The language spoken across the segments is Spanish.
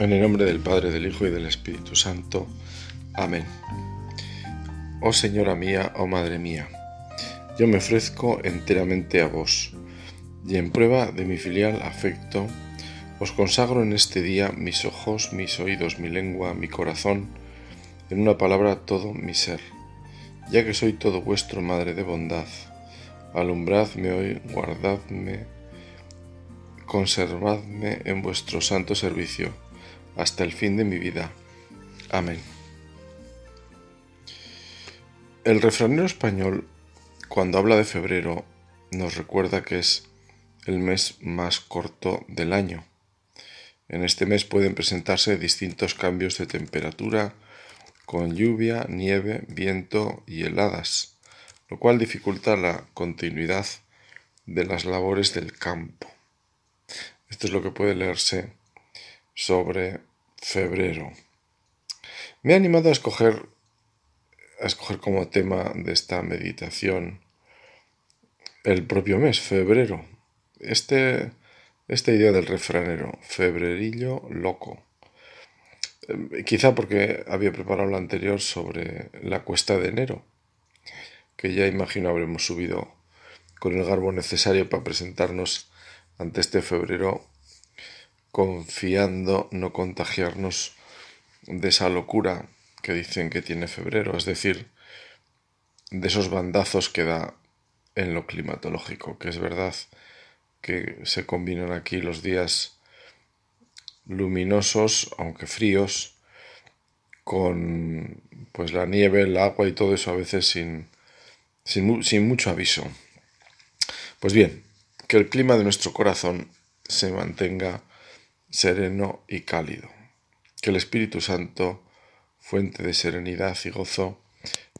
En el nombre del Padre, del Hijo y del Espíritu Santo. Amén. Oh Señora mía, oh Madre mía, yo me ofrezco enteramente a vos, y en prueba de mi filial afecto, os consagro en este día mis ojos, mis oídos, mi lengua, mi corazón, en una palabra todo mi ser, ya que soy todo vuestro Madre de bondad. Alumbradme hoy, guardadme, conservadme en vuestro santo servicio hasta el fin de mi vida. Amén. El refranero español, cuando habla de febrero, nos recuerda que es el mes más corto del año. En este mes pueden presentarse distintos cambios de temperatura, con lluvia, nieve, viento y heladas, lo cual dificulta la continuidad de las labores del campo. Esto es lo que puede leerse sobre febrero. Me he animado a escoger, a escoger como tema de esta meditación el propio mes, febrero. Este, esta idea del refranero, febrerillo loco. Eh, quizá porque había preparado la anterior sobre la cuesta de enero, que ya imagino habremos subido con el garbo necesario para presentarnos ante este febrero confiando no contagiarnos de esa locura que dicen que tiene febrero, es decir, de esos bandazos que da en lo climatológico, que es verdad que se combinan aquí los días luminosos, aunque fríos, con pues la nieve, el agua y todo eso a veces sin, sin, sin mucho aviso. Pues bien, que el clima de nuestro corazón se mantenga sereno y cálido. Que el Espíritu Santo, fuente de serenidad y gozo,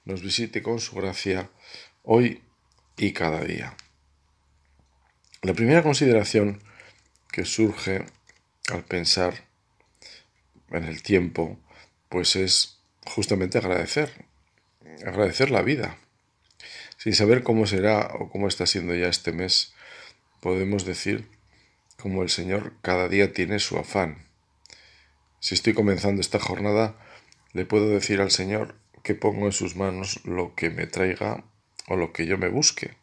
nos visite con su gracia hoy y cada día. La primera consideración que surge al pensar en el tiempo, pues es justamente agradecer, agradecer la vida. Sin saber cómo será o cómo está siendo ya este mes, podemos decir como el Señor cada día tiene su afán. Si estoy comenzando esta jornada, le puedo decir al Señor que pongo en sus manos lo que me traiga o lo que yo me busque.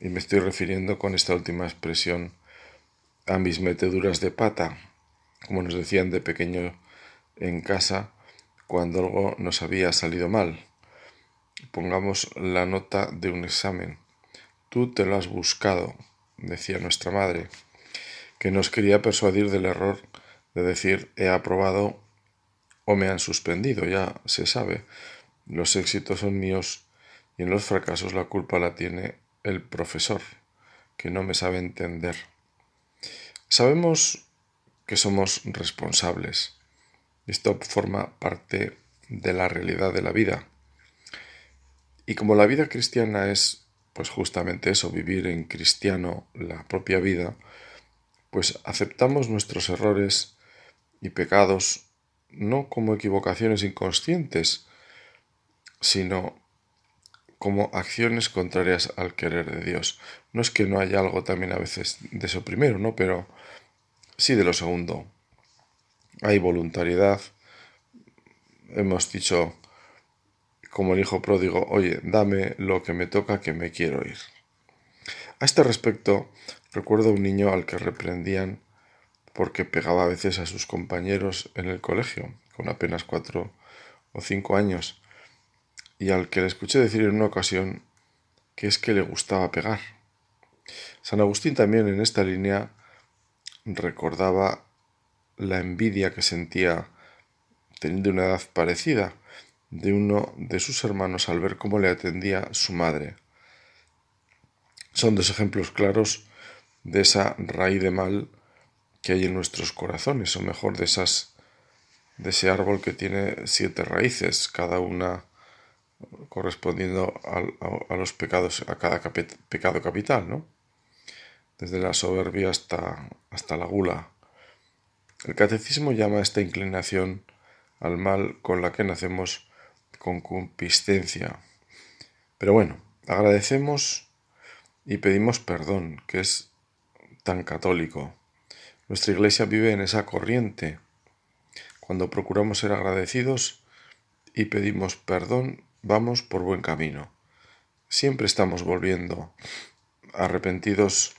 Y me estoy refiriendo con esta última expresión a mis meteduras de pata, como nos decían de pequeño en casa cuando algo nos había salido mal. Pongamos la nota de un examen. Tú te lo has buscado, decía nuestra madre que nos quería persuadir del error de decir he aprobado o me han suspendido, ya se sabe. Los éxitos son míos y en los fracasos la culpa la tiene el profesor, que no me sabe entender. Sabemos que somos responsables. Esto forma parte de la realidad de la vida. Y como la vida cristiana es, pues justamente eso, vivir en cristiano la propia vida, pues aceptamos nuestros errores y pecados no como equivocaciones inconscientes, sino como acciones contrarias al querer de Dios. No es que no haya algo también a veces de eso primero, ¿no? Pero sí de lo segundo. Hay voluntariedad. Hemos dicho, como el hijo pródigo, oye, dame lo que me toca que me quiero ir. A este respecto, Recuerdo a un niño al que reprendían porque pegaba a veces a sus compañeros en el colegio, con apenas cuatro o cinco años, y al que le escuché decir en una ocasión que es que le gustaba pegar. San Agustín también en esta línea recordaba la envidia que sentía teniendo una edad parecida de uno de sus hermanos al ver cómo le atendía su madre. Son dos ejemplos claros de esa raíz de mal que hay en nuestros corazones, o mejor, de esas de ese árbol que tiene siete raíces, cada una correspondiendo a, los pecados, a cada pecado capital, ¿no? Desde la soberbia hasta, hasta la gula. El catecismo llama a esta inclinación al mal con la que nacemos con concupiscencia. Pero bueno, agradecemos y pedimos perdón, que es tan católico. Nuestra iglesia vive en esa corriente cuando procuramos ser agradecidos y pedimos perdón, vamos por buen camino. Siempre estamos volviendo. Arrepentidos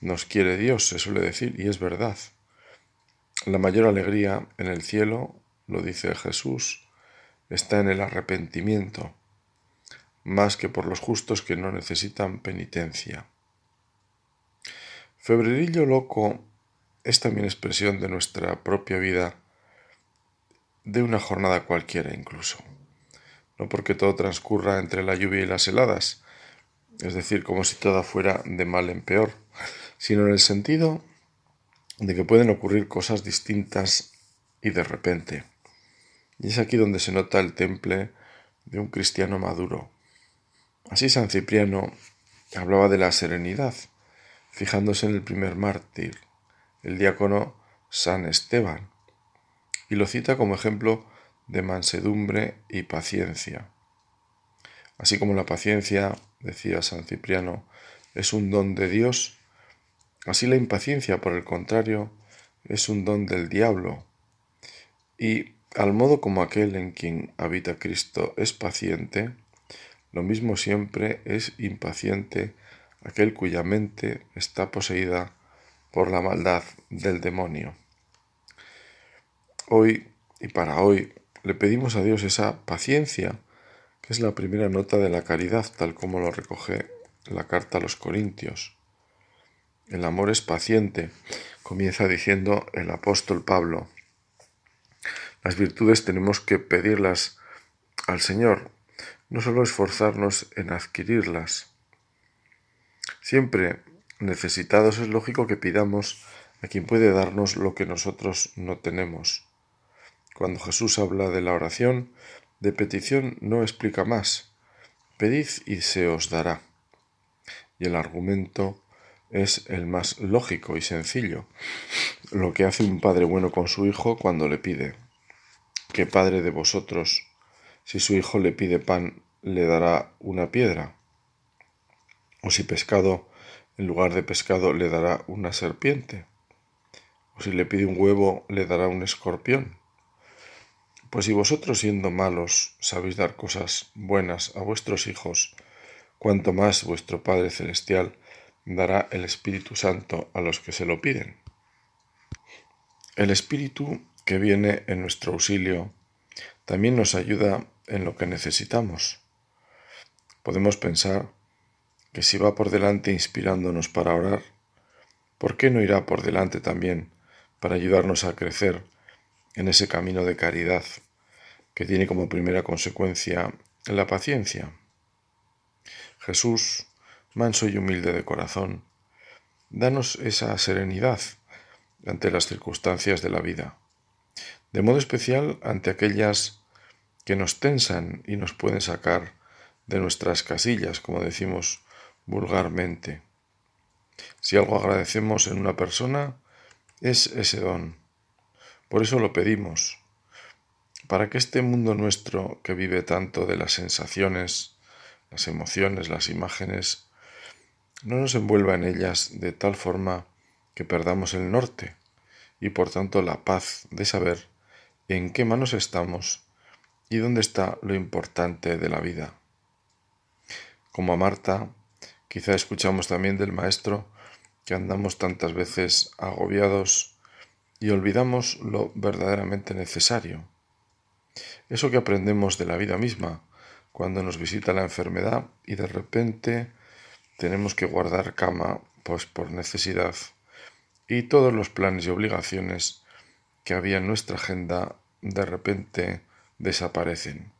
nos quiere Dios, se suele decir, y es verdad. La mayor alegría en el cielo, lo dice Jesús, está en el arrepentimiento, más que por los justos que no necesitan penitencia. Febrerillo loco es también expresión de nuestra propia vida, de una jornada cualquiera incluso. No porque todo transcurra entre la lluvia y las heladas, es decir, como si todo fuera de mal en peor, sino en el sentido de que pueden ocurrir cosas distintas y de repente. Y es aquí donde se nota el temple de un cristiano maduro. Así San Cipriano hablaba de la serenidad, fijándose en el primer mártir, el diácono San Esteban, y lo cita como ejemplo de mansedumbre y paciencia. Así como la paciencia, decía San Cipriano, es un don de Dios, así la impaciencia, por el contrario, es un don del diablo. Y al modo como aquel en quien habita Cristo es paciente, lo mismo siempre es impaciente aquel cuya mente está poseída por la maldad del demonio. Hoy y para hoy le pedimos a Dios esa paciencia, que es la primera nota de la caridad, tal como lo recoge la carta a los Corintios. El amor es paciente, comienza diciendo el apóstol Pablo. Las virtudes tenemos que pedirlas al Señor, no solo esforzarnos en adquirirlas. Siempre necesitados es lógico que pidamos a quien puede darnos lo que nosotros no tenemos. Cuando Jesús habla de la oración, de petición no explica más. Pedid y se os dará. Y el argumento es el más lógico y sencillo, lo que hace un padre bueno con su hijo cuando le pide. ¿Qué padre de vosotros, si su hijo le pide pan, le dará una piedra? O si pescado, en lugar de pescado, le dará una serpiente. O si le pide un huevo, le dará un escorpión. Pues si vosotros siendo malos sabéis dar cosas buenas a vuestros hijos, cuanto más vuestro Padre Celestial dará el Espíritu Santo a los que se lo piden. El Espíritu que viene en nuestro auxilio también nos ayuda en lo que necesitamos. Podemos pensar que si va por delante inspirándonos para orar, ¿por qué no irá por delante también para ayudarnos a crecer en ese camino de caridad que tiene como primera consecuencia la paciencia? Jesús, manso y humilde de corazón, danos esa serenidad ante las circunstancias de la vida, de modo especial ante aquellas que nos tensan y nos pueden sacar de nuestras casillas, como decimos vulgarmente. Si algo agradecemos en una persona, es ese don. Por eso lo pedimos, para que este mundo nuestro que vive tanto de las sensaciones, las emociones, las imágenes, no nos envuelva en ellas de tal forma que perdamos el norte y por tanto la paz de saber en qué manos estamos y dónde está lo importante de la vida. Como a Marta, Quizá escuchamos también del Maestro que andamos tantas veces agobiados y olvidamos lo verdaderamente necesario. Eso que aprendemos de la vida misma cuando nos visita la enfermedad y de repente tenemos que guardar cama pues por necesidad y todos los planes y obligaciones que había en nuestra agenda de repente desaparecen.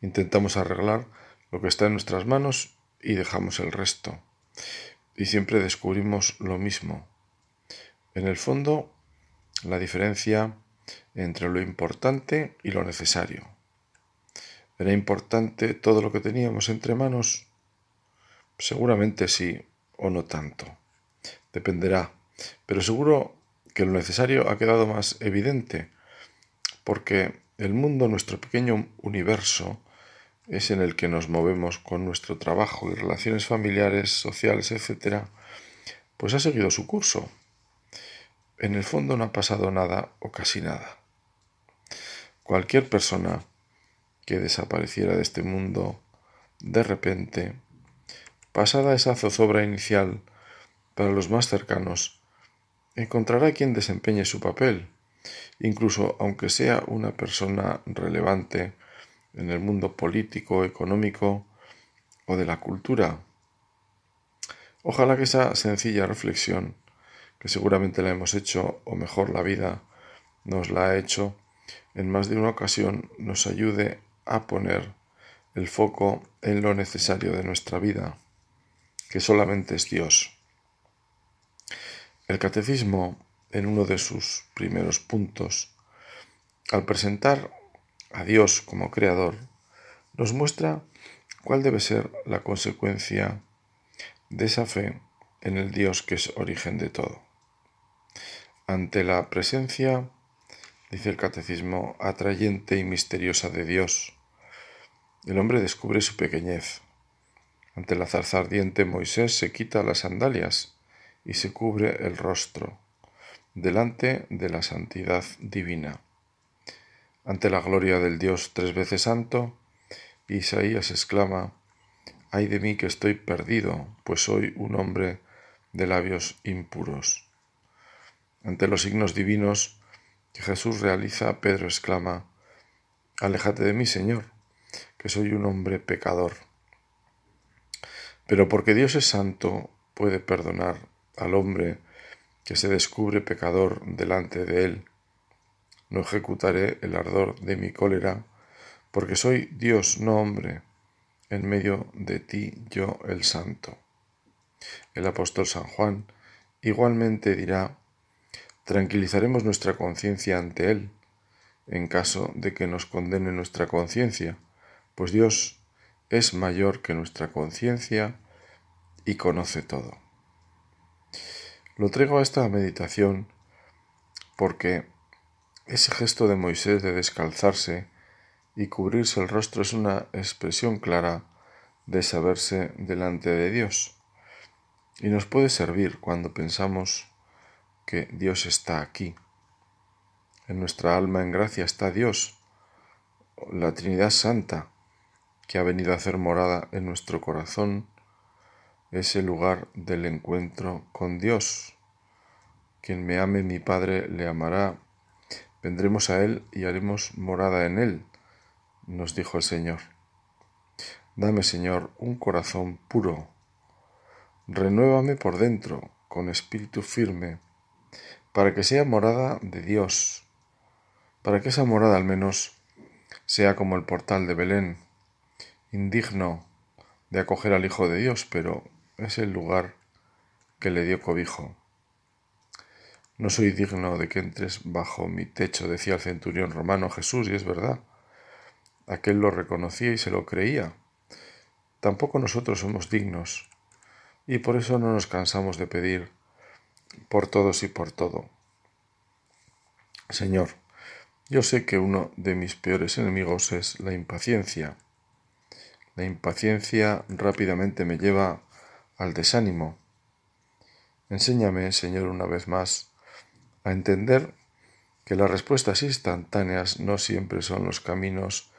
Intentamos arreglar lo que está en nuestras manos y dejamos el resto. Y siempre descubrimos lo mismo. En el fondo, la diferencia entre lo importante y lo necesario. ¿Era importante todo lo que teníamos entre manos? Seguramente sí o no tanto. Dependerá. Pero seguro que lo necesario ha quedado más evidente, porque el mundo, nuestro pequeño universo, es en el que nos movemos con nuestro trabajo y relaciones familiares, sociales, etc., pues ha seguido su curso. En el fondo no ha pasado nada o casi nada. cualquier persona que desapareciera de este mundo de repente, pasada esa zozobra inicial para los más cercanos, encontrará quien desempeñe su papel, incluso aunque sea una persona relevante en el mundo político, económico o de la cultura. Ojalá que esa sencilla reflexión, que seguramente la hemos hecho, o mejor la vida nos la ha hecho, en más de una ocasión nos ayude a poner el foco en lo necesario de nuestra vida, que solamente es Dios. El catecismo, en uno de sus primeros puntos, al presentar a Dios como creador, nos muestra cuál debe ser la consecuencia de esa fe en el Dios que es origen de todo. Ante la presencia, dice el catecismo, atrayente y misteriosa de Dios, el hombre descubre su pequeñez. Ante la zarza ardiente Moisés se quita las sandalias y se cubre el rostro, delante de la santidad divina. Ante la gloria del Dios tres veces santo, Isaías exclama, ay de mí que estoy perdido, pues soy un hombre de labios impuros. Ante los signos divinos que Jesús realiza, Pedro exclama, Aléjate de mí, Señor, que soy un hombre pecador. Pero porque Dios es santo, puede perdonar al hombre que se descubre pecador delante de él. No ejecutaré el ardor de mi cólera, porque soy Dios, no hombre, en medio de ti yo el santo. El apóstol San Juan igualmente dirá, tranquilizaremos nuestra conciencia ante Él, en caso de que nos condene nuestra conciencia, pues Dios es mayor que nuestra conciencia y conoce todo. Lo traigo a esta meditación porque ese gesto de Moisés de descalzarse y cubrirse el rostro es una expresión clara de saberse delante de Dios y nos puede servir cuando pensamos que Dios está aquí. En nuestra alma en gracia está Dios, la Trinidad Santa, que ha venido a hacer morada en nuestro corazón, es el lugar del encuentro con Dios. Quien me ame mi Padre le amará. Vendremos a Él y haremos morada en Él, nos dijo el Señor. Dame, Señor, un corazón puro. Renuévame por dentro, con espíritu firme, para que sea morada de Dios, para que esa morada al menos sea como el portal de Belén, indigno de acoger al Hijo de Dios, pero es el lugar que le dio cobijo. No soy digno de que entres bajo mi techo, decía el centurión romano Jesús, y es verdad. Aquel lo reconocía y se lo creía. Tampoco nosotros somos dignos, y por eso no nos cansamos de pedir por todos y por todo. Señor, yo sé que uno de mis peores enemigos es la impaciencia la impaciencia rápidamente me lleva al desánimo. Enséñame, Señor, una vez más, a entender que las respuestas instantáneas no siempre son los caminos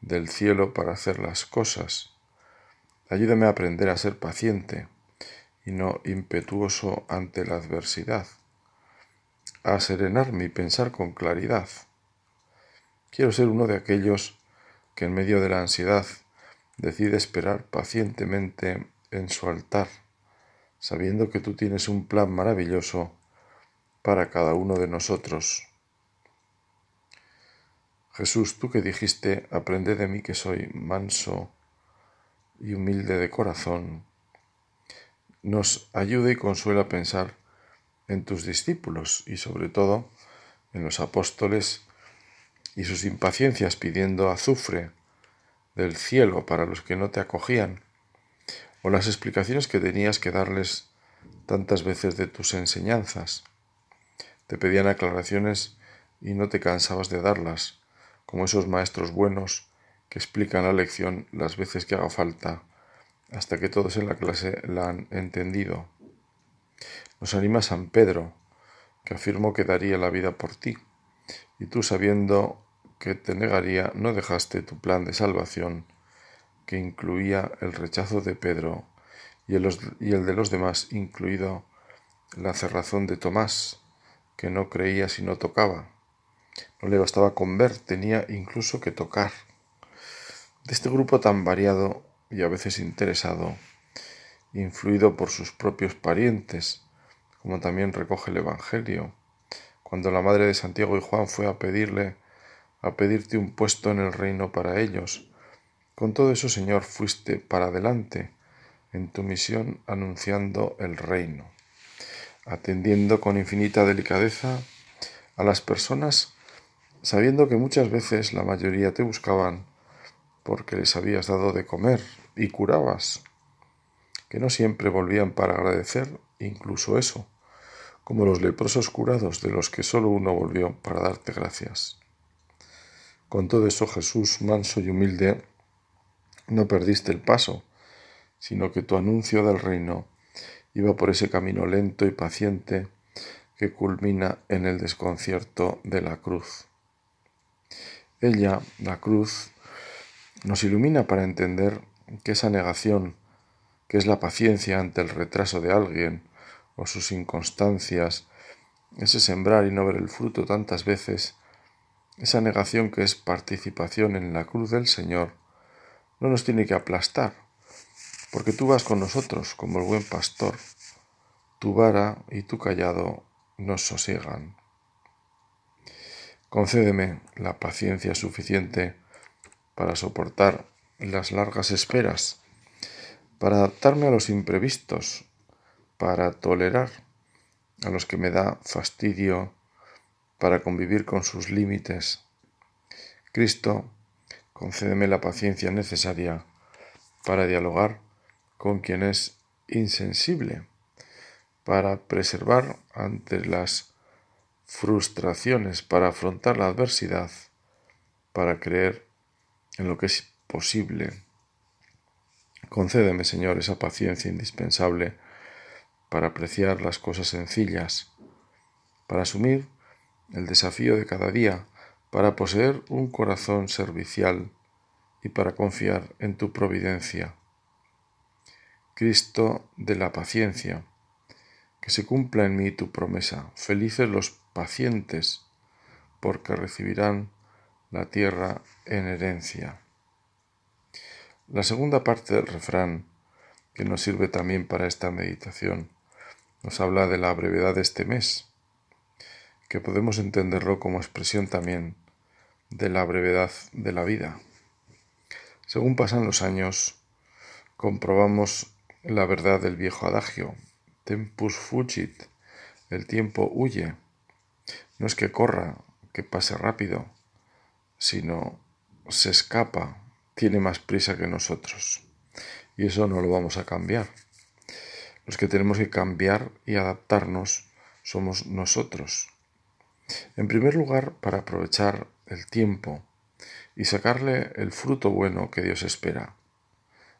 del cielo para hacer las cosas. Ayúdame a aprender a ser paciente y no impetuoso ante la adversidad, a serenarme y pensar con claridad. Quiero ser uno de aquellos que en medio de la ansiedad decide esperar pacientemente en su altar, sabiendo que tú tienes un plan maravilloso para cada uno de nosotros. Jesús, tú que dijiste, aprende de mí que soy manso y humilde de corazón, nos ayude y consuela a pensar en tus discípulos y sobre todo en los apóstoles y sus impaciencias pidiendo azufre del cielo para los que no te acogían, o las explicaciones que tenías que darles tantas veces de tus enseñanzas. Te pedían aclaraciones y no te cansabas de darlas, como esos maestros buenos que explican la lección las veces que haga falta, hasta que todos en la clase la han entendido. Nos anima San Pedro, que afirmó que daría la vida por ti, y tú sabiendo que te negaría, no dejaste tu plan de salvación, que incluía el rechazo de Pedro y el, de los demás, incluido la cerrazón de Tomás, que no creía si no tocaba. No le bastaba con ver, tenía incluso que tocar. De este grupo tan variado y a veces interesado, influido por sus propios parientes, como también recoge el Evangelio, cuando la madre de Santiago y Juan fue a pedirle a pedirte un puesto en el reino para ellos. Con todo eso, Señor, fuiste para adelante en tu misión anunciando el reino, atendiendo con infinita delicadeza a las personas, sabiendo que muchas veces la mayoría te buscaban porque les habías dado de comer y curabas, que no siempre volvían para agradecer incluso eso, como los leprosos curados de los que solo uno volvió para darte gracias. Con todo eso Jesús, manso y humilde, no perdiste el paso, sino que tu anuncio del reino iba por ese camino lento y paciente que culmina en el desconcierto de la cruz. Ella, la cruz, nos ilumina para entender que esa negación, que es la paciencia ante el retraso de alguien o sus inconstancias, ese sembrar y no ver el fruto tantas veces, esa negación que es participación en la cruz del Señor, no nos tiene que aplastar, porque tú vas con nosotros como el buen pastor. Tu vara y tu callado nos sosiegan. Concédeme la paciencia suficiente para soportar las largas esperas, para adaptarme a los imprevistos, para tolerar a los que me da fastidio para convivir con sus límites. Cristo, concédeme la paciencia necesaria para dialogar con quien es insensible, para preservar ante las frustraciones, para afrontar la adversidad, para creer en lo que es posible. Concédeme, Señor, esa paciencia indispensable para apreciar las cosas sencillas, para asumir el desafío de cada día para poseer un corazón servicial y para confiar en tu providencia. Cristo de la paciencia, que se cumpla en mí tu promesa. Felices los pacientes, porque recibirán la tierra en herencia. La segunda parte del refrán, que nos sirve también para esta meditación, nos habla de la brevedad de este mes que podemos entenderlo como expresión también de la brevedad de la vida. Según pasan los años, comprobamos la verdad del viejo adagio, tempus fugit, el tiempo huye. No es que corra, que pase rápido, sino se escapa, tiene más prisa que nosotros. Y eso no lo vamos a cambiar. Los que tenemos que cambiar y adaptarnos somos nosotros. En primer lugar, para aprovechar el tiempo y sacarle el fruto bueno que Dios espera.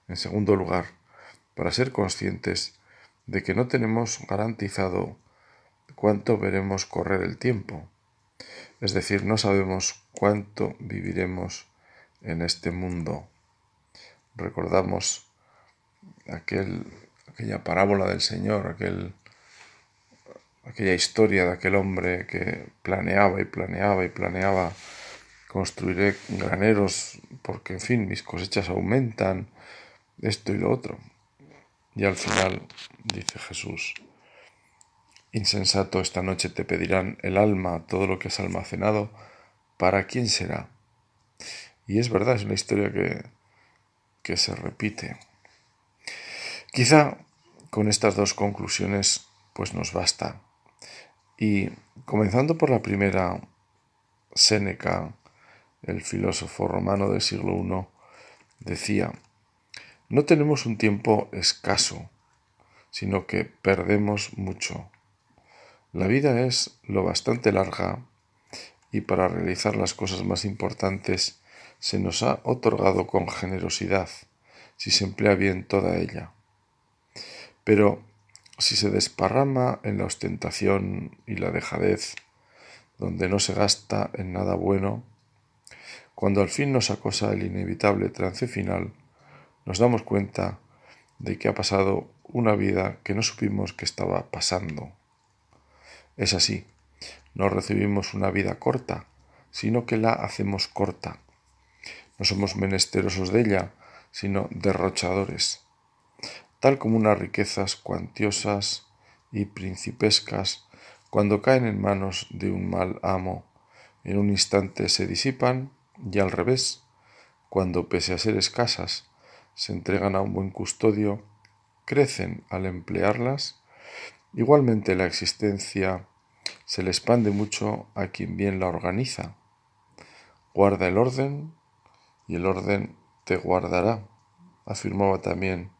En segundo lugar, para ser conscientes de que no tenemos garantizado cuánto veremos correr el tiempo. Es decir, no sabemos cuánto viviremos en este mundo. Recordamos aquel, aquella parábola del Señor, aquel aquella historia de aquel hombre que planeaba y planeaba y planeaba construiré graneros porque en fin mis cosechas aumentan esto y lo otro y al final dice Jesús insensato esta noche te pedirán el alma todo lo que has almacenado para quién será y es verdad es una historia que que se repite. Quizá con estas dos conclusiones pues nos basta. Y comenzando por la primera, Séneca, el filósofo romano del siglo I, decía, no tenemos un tiempo escaso, sino que perdemos mucho. La vida es lo bastante larga y para realizar las cosas más importantes se nos ha otorgado con generosidad, si se emplea bien toda ella. Pero si se desparrama en la ostentación y la dejadez, donde no se gasta en nada bueno, cuando al fin nos acosa el inevitable trance final, nos damos cuenta de que ha pasado una vida que no supimos que estaba pasando. Es así, no recibimos una vida corta, sino que la hacemos corta. No somos menesterosos de ella, sino derrochadores. Tal como unas riquezas cuantiosas y principescas, cuando caen en manos de un mal amo, en un instante se disipan y al revés, cuando pese a ser escasas, se entregan a un buen custodio, crecen al emplearlas, igualmente la existencia se le expande mucho a quien bien la organiza. Guarda el orden y el orden te guardará, afirmaba también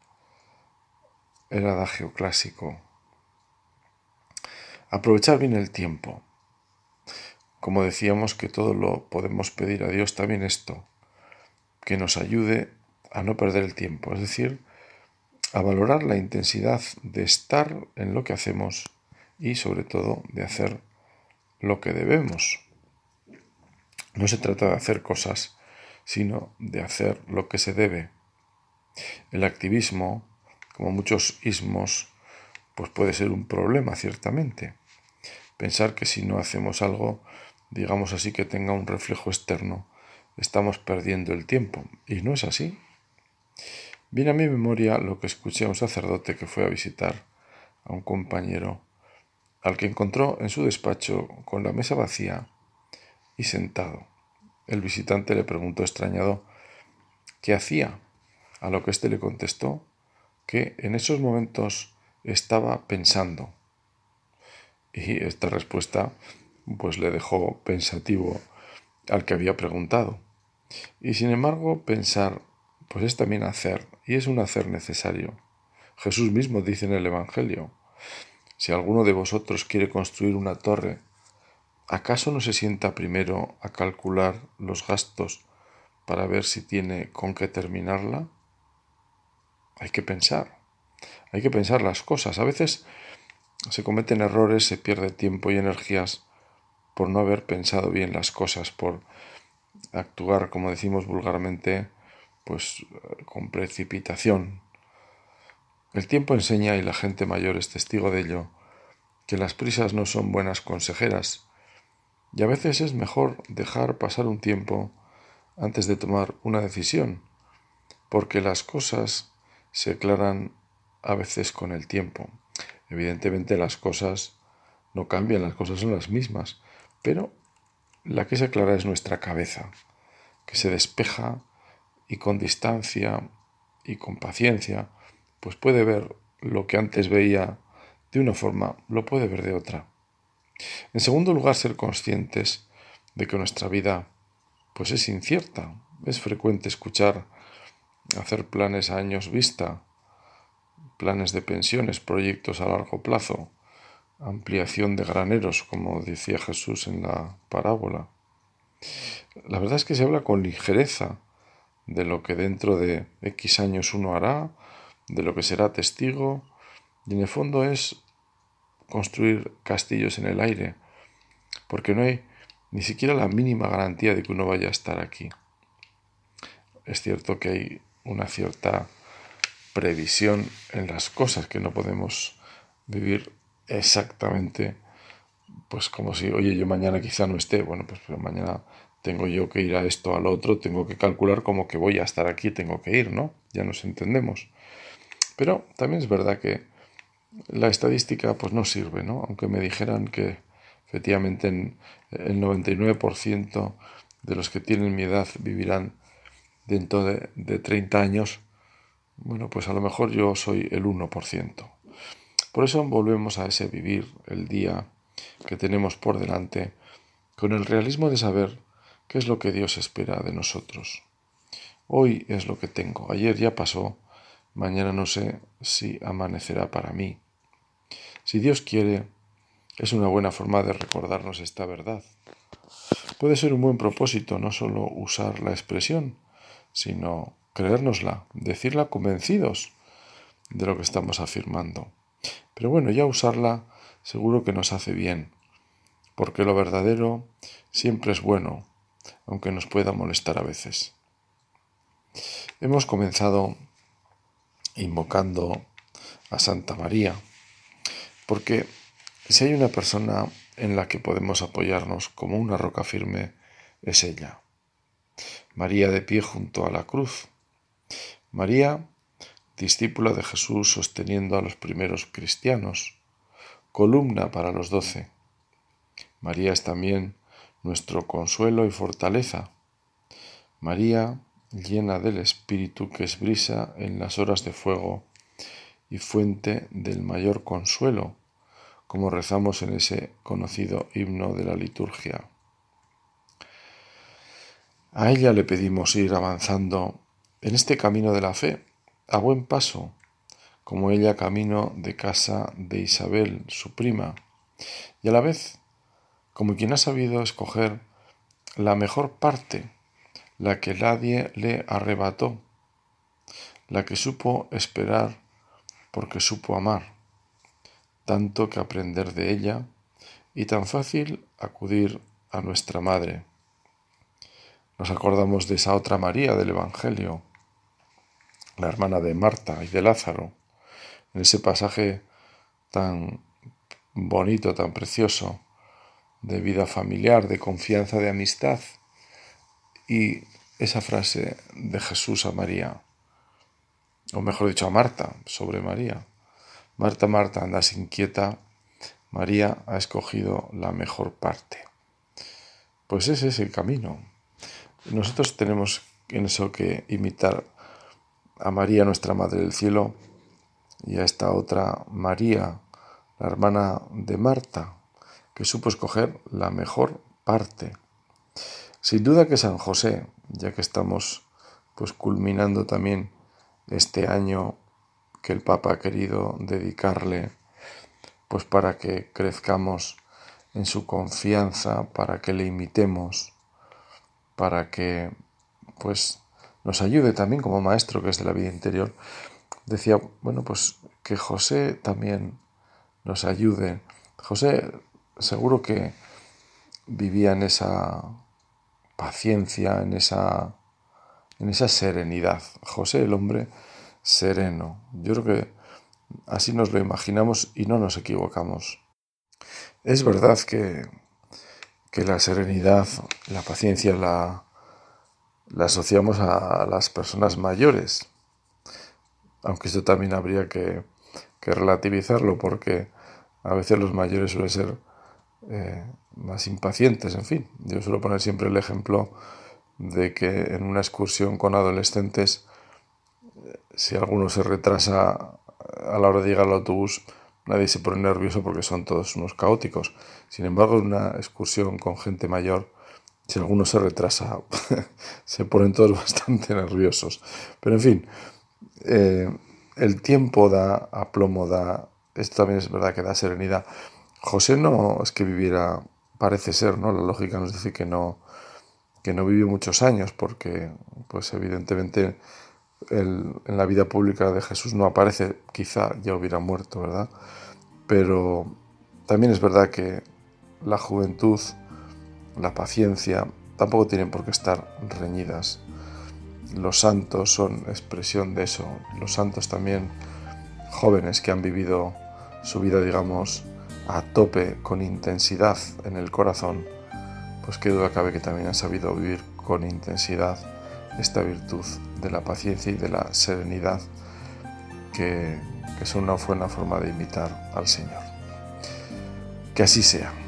el adagio clásico. Aprovechar bien el tiempo. Como decíamos que todo lo podemos pedir a Dios, también esto, que nos ayude a no perder el tiempo, es decir, a valorar la intensidad de estar en lo que hacemos y sobre todo de hacer lo que debemos. No se trata de hacer cosas, sino de hacer lo que se debe. El activismo, como muchos ismos, pues puede ser un problema, ciertamente. Pensar que si no hacemos algo, digamos así, que tenga un reflejo externo, estamos perdiendo el tiempo. Y no es así. Viene a mi memoria lo que escuché a un sacerdote que fue a visitar a un compañero al que encontró en su despacho con la mesa vacía y sentado. El visitante le preguntó extrañado qué hacía, a lo que éste le contestó que en esos momentos estaba pensando. Y esta respuesta pues le dejó pensativo al que había preguntado. Y sin embargo, pensar pues es también hacer, y es un hacer necesario. Jesús mismo dice en el Evangelio, si alguno de vosotros quiere construir una torre, ¿acaso no se sienta primero a calcular los gastos para ver si tiene con qué terminarla? Hay que pensar, hay que pensar las cosas. A veces se cometen errores, se pierde tiempo y energías por no haber pensado bien las cosas, por actuar, como decimos vulgarmente, pues con precipitación, el tiempo enseña, y la gente mayor es testigo de ello, que las prisas no son buenas consejeras, y a veces es mejor dejar pasar un tiempo antes de tomar una decisión, porque las cosas se aclaran a veces con el tiempo. Evidentemente las cosas no cambian, las cosas son las mismas, pero la que se aclara es nuestra cabeza, que se despeja y con distancia y con paciencia pues puede ver lo que antes veía de una forma, lo puede ver de otra. En segundo lugar, ser conscientes de que nuestra vida pues es incierta. Es frecuente escuchar hacer planes a años vista, planes de pensiones, proyectos a largo plazo, ampliación de graneros, como decía Jesús en la parábola. La verdad es que se habla con ligereza de lo que dentro de X años uno hará de lo que será testigo, y en el fondo es construir castillos en el aire, porque no hay ni siquiera la mínima garantía de que uno vaya a estar aquí. Es cierto que hay una cierta previsión en las cosas que no podemos vivir exactamente pues como si, oye, yo mañana quizá no esté, bueno, pues mañana tengo yo que ir a esto, al otro, tengo que calcular como que voy a estar aquí, tengo que ir, ¿no? Ya nos entendemos. Pero también es verdad que la estadística pues no sirve, ¿no? Aunque me dijeran que efectivamente el 99% de los que tienen mi edad vivirán dentro de, de 30 años, bueno, pues a lo mejor yo soy el 1%. Por eso volvemos a ese vivir el día que tenemos por delante con el realismo de saber qué es lo que Dios espera de nosotros. Hoy es lo que tengo, ayer ya pasó Mañana no sé si amanecerá para mí. Si Dios quiere, es una buena forma de recordarnos esta verdad. Puede ser un buen propósito no solo usar la expresión, sino creérnosla, decirla convencidos de lo que estamos afirmando. Pero bueno, ya usarla seguro que nos hace bien, porque lo verdadero siempre es bueno, aunque nos pueda molestar a veces. Hemos comenzado invocando a Santa María, porque si hay una persona en la que podemos apoyarnos como una roca firme, es ella. María de pie junto a la cruz. María, discípula de Jesús sosteniendo a los primeros cristianos, columna para los doce. María es también nuestro consuelo y fortaleza. María, llena del Espíritu que es brisa en las horas de fuego y fuente del mayor consuelo, como rezamos en ese conocido himno de la liturgia. A ella le pedimos ir avanzando en este camino de la fe, a buen paso, como ella camino de casa de Isabel, su prima, y a la vez como quien ha sabido escoger la mejor parte, la que nadie le arrebató, la que supo esperar porque supo amar, tanto que aprender de ella y tan fácil acudir a nuestra Madre. Nos acordamos de esa otra María del Evangelio, la hermana de Marta y de Lázaro, en ese pasaje tan bonito, tan precioso, de vida familiar, de confianza, de amistad. Y esa frase de Jesús a María, o mejor dicho a Marta, sobre María. Marta, Marta, andas inquieta, María ha escogido la mejor parte. Pues ese es el camino. Nosotros tenemos en eso que imitar a María, nuestra Madre del Cielo, y a esta otra María, la hermana de Marta, que supo escoger la mejor parte. Sin duda que San José, ya que estamos pues culminando también este año que el Papa ha querido dedicarle pues para que crezcamos en su confianza, para que le imitemos, para que pues nos ayude también como maestro que es de la vida interior. Decía, bueno, pues que José también nos ayude. José seguro que vivía en esa paciencia, en esa, en esa serenidad. José, el hombre sereno. Yo creo que así nos lo imaginamos y no nos equivocamos. Es verdad que, que la serenidad, la paciencia la, la asociamos a las personas mayores, aunque esto también habría que, que relativizarlo porque a veces los mayores suelen ser eh, más impacientes, en fin. Yo suelo poner siempre el ejemplo de que en una excursión con adolescentes, si alguno se retrasa a la hora de llegar al autobús, nadie se pone nervioso porque son todos unos caóticos. Sin embargo, en una excursión con gente mayor, si alguno se retrasa, se ponen todos bastante nerviosos. Pero en fin, eh, el tiempo da aplomo, da, esto también es verdad que da serenidad. José no es que viviera, parece ser, ¿no? La lógica nos dice que no, que no vivió muchos años, porque, pues evidentemente, en la vida pública de Jesús no aparece, quizá ya hubiera muerto, ¿verdad? Pero también es verdad que la juventud, la paciencia, tampoco tienen por qué estar reñidas. Los santos son expresión de eso. Los santos también, jóvenes que han vivido su vida, digamos, a tope, con intensidad en el corazón, pues qué duda cabe que también han sabido vivir con intensidad esta virtud de la paciencia y de la serenidad que, que son una buena forma de imitar al Señor. Que así sea.